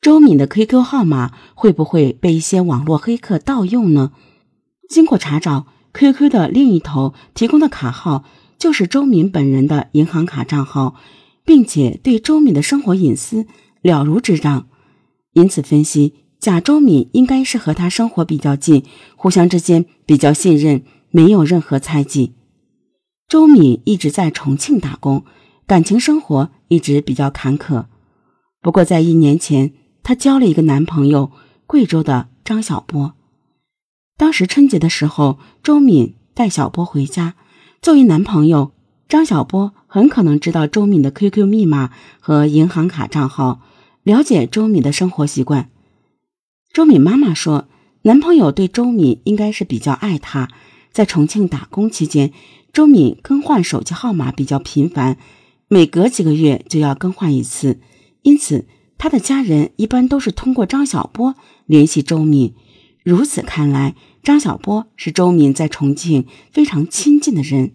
周敏的 QQ 号码会不会被一些网络黑客盗用呢？经过查找，QQ 的另一头提供的卡号就是周敏本人的银行卡账号，并且对周敏的生活隐私了如指掌。因此分析，贾周敏应该是和他生活比较近，互相之间比较信任，没有任何猜忌。周敏一直在重庆打工，感情生活一直比较坎坷。不过在一年前。她交了一个男朋友，贵州的张小波。当时春节的时候，周敏带小波回家。作为男朋友，张小波很可能知道周敏的 QQ 密码和银行卡账号，了解周敏的生活习惯。周敏妈妈说，男朋友对周敏应该是比较爱她。在重庆打工期间，周敏更换手机号码比较频繁，每隔几个月就要更换一次，因此。他的家人一般都是通过张小波联系周敏，如此看来，张小波是周敏在重庆非常亲近的人。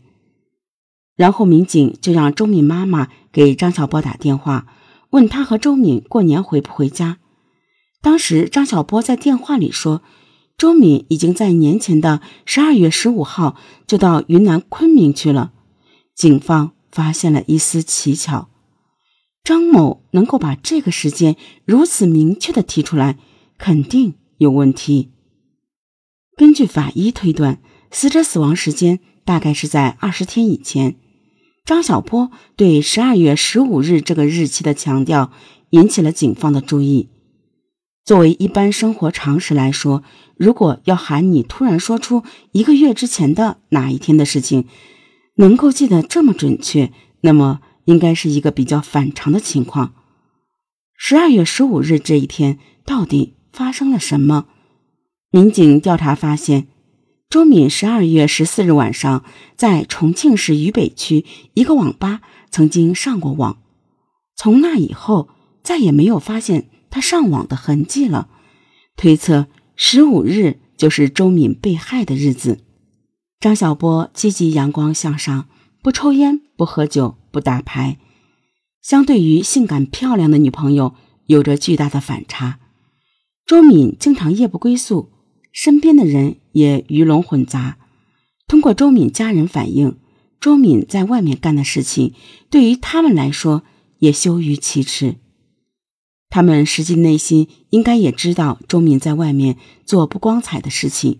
然后民警就让周敏妈妈给张小波打电话，问他和周敏过年回不回家。当时张小波在电话里说，周敏已经在年前的十二月十五号就到云南昆明去了。警方发现了一丝蹊跷。张某能够把这个时间如此明确的提出来，肯定有问题。根据法医推断，死者死亡时间大概是在二十天以前。张小波对十二月十五日这个日期的强调，引起了警方的注意。作为一般生活常识来说，如果要喊你突然说出一个月之前的哪一天的事情，能够记得这么准确，那么。应该是一个比较反常的情况。十二月十五日这一天到底发生了什么？民警调查发现，周敏十二月十四日晚上在重庆市渝北区一个网吧曾经上过网，从那以后再也没有发现他上网的痕迹了。推测十五日就是周敏被害的日子。张小波积极阳光向上，不抽烟，不喝酒。不打牌，相对于性感漂亮的女朋友，有着巨大的反差。周敏经常夜不归宿，身边的人也鱼龙混杂。通过周敏家人反映，周敏在外面干的事情，对于他们来说也羞于启齿。他们实际内心应该也知道周敏在外面做不光彩的事情。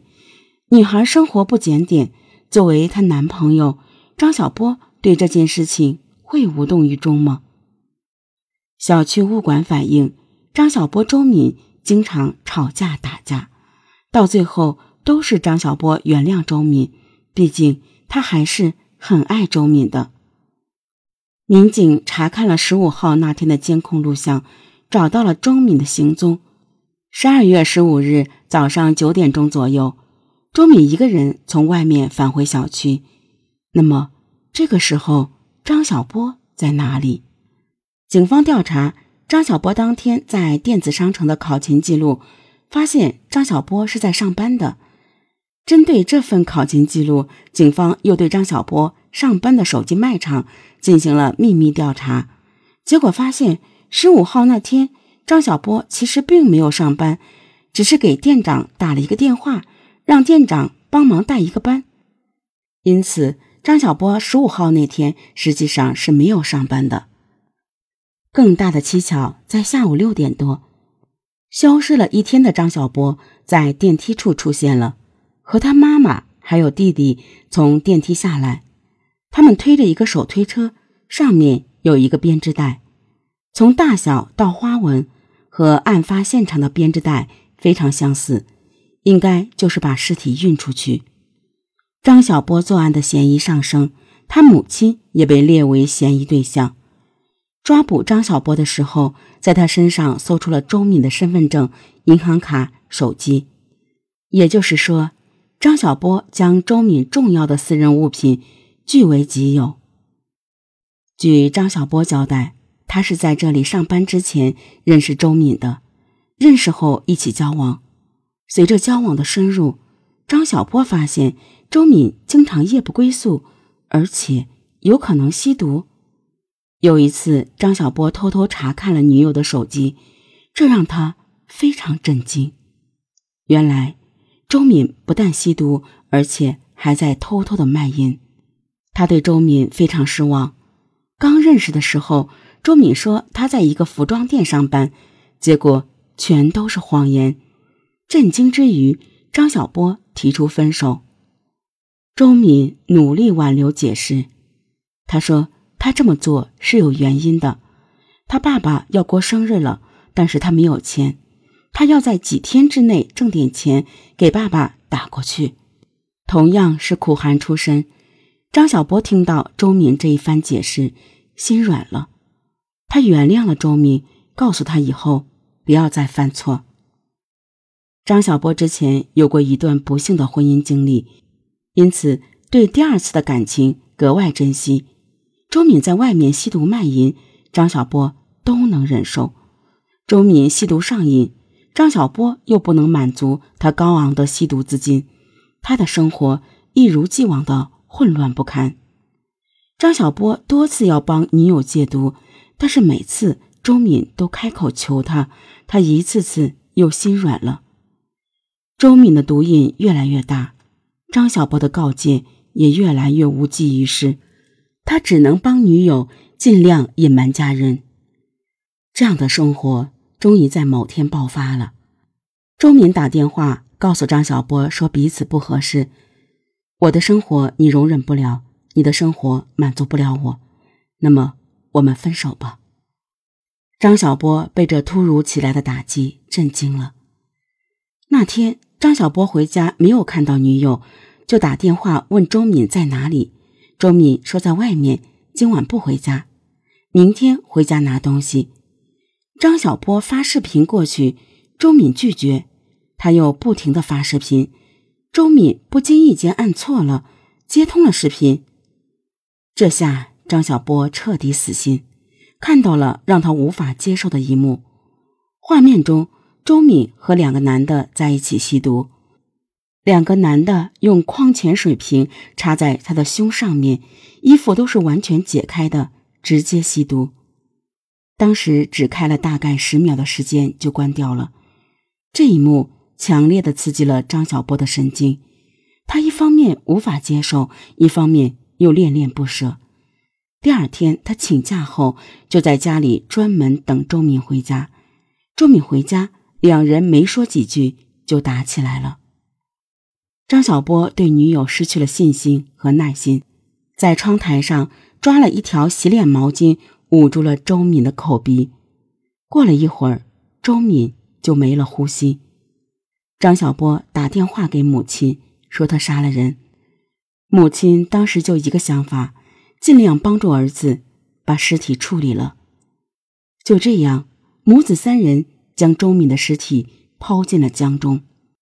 女孩生活不检点，作为她男朋友张小波对这件事情。会无动于衷吗？小区物管反映，张小波、周敏经常吵架打架，到最后都是张小波原谅周敏，毕竟他还是很爱周敏的。民警查看了十五号那天的监控录像，找到了周敏的行踪。十二月十五日早上九点钟左右，周敏一个人从外面返回小区。那么这个时候？张小波在哪里？警方调查张小波当天在电子商城的考勤记录，发现张小波是在上班的。针对这份考勤记录，警方又对张小波上班的手机卖场进行了秘密调查，结果发现十五号那天，张小波其实并没有上班，只是给店长打了一个电话，让店长帮忙带一个班。因此。张小波十五号那天实际上是没有上班的。更大的蹊跷在下午六点多，消失了一天的张小波在电梯处出现了，和他妈妈还有弟弟从电梯下来，他们推着一个手推车，上面有一个编织袋，从大小到花纹和案发现场的编织袋非常相似，应该就是把尸体运出去。张小波作案的嫌疑上升，他母亲也被列为嫌疑对象。抓捕张小波的时候，在他身上搜出了周敏的身份证、银行卡、手机，也就是说，张小波将周敏重要的私人物品据为己有。据张小波交代，他是在这里上班之前认识周敏的，认识后一起交往，随着交往的深入，张小波发现。周敏经常夜不归宿，而且有可能吸毒。有一次，张小波偷偷查看了女友的手机，这让他非常震惊。原来，周敏不但吸毒，而且还在偷偷的卖淫。他对周敏非常失望。刚认识的时候，周敏说他在一个服装店上班，结果全都是谎言。震惊之余，张小波提出分手。周敏努力挽留解释，他说他这么做是有原因的。他爸爸要过生日了，但是他没有钱，他要在几天之内挣点钱给爸爸打过去。同样是苦寒出身，张小波听到周敏这一番解释，心软了，他原谅了周敏，告诉他以后不要再犯错。张小波之前有过一段不幸的婚姻经历，因此对第二次的感情格外珍惜。周敏在外面吸毒卖淫。张小波都能忍受，周敏吸毒上瘾，张小波又不能满足他高昂的吸毒资金，他的生活一如既往的混乱不堪。张小波多次要帮女友戒毒，但是每次周敏都开口求他，他一次次又心软了。周敏的毒瘾越来越大，张小波的告诫也越来越无济于事，他只能帮女友。尽量隐瞒家人，这样的生活终于在某天爆发了。周敏打电话告诉张小波说彼此不合适，我的生活你容忍不了，你的生活满足不了我，那么我们分手吧。张小波被这突如其来的打击震惊了。那天张小波回家没有看到女友，就打电话问周敏在哪里。周敏说在外面。今晚不回家，明天回家拿东西。张小波发视频过去，周敏拒绝，他又不停的发视频，周敏不经意间按错了，接通了视频。这下张小波彻底死心，看到了让他无法接受的一幕：画面中，周敏和两个男的在一起吸毒。两个男的用矿泉水瓶插在他的胸上面，衣服都是完全解开的，直接吸毒。当时只开了大概十秒的时间就关掉了。这一幕强烈的刺激了张小波的神经，他一方面无法接受，一方面又恋恋不舍。第二天他请假后就在家里专门等周敏回家。周敏回家，两人没说几句就打起来了。张小波对女友失去了信心和耐心，在窗台上抓了一条洗脸毛巾，捂住了周敏的口鼻。过了一会儿，周敏就没了呼吸。张小波打电话给母亲，说他杀了人。母亲当时就一个想法，尽量帮助儿子把尸体处理了。就这样，母子三人将周敏的尸体抛进了江中。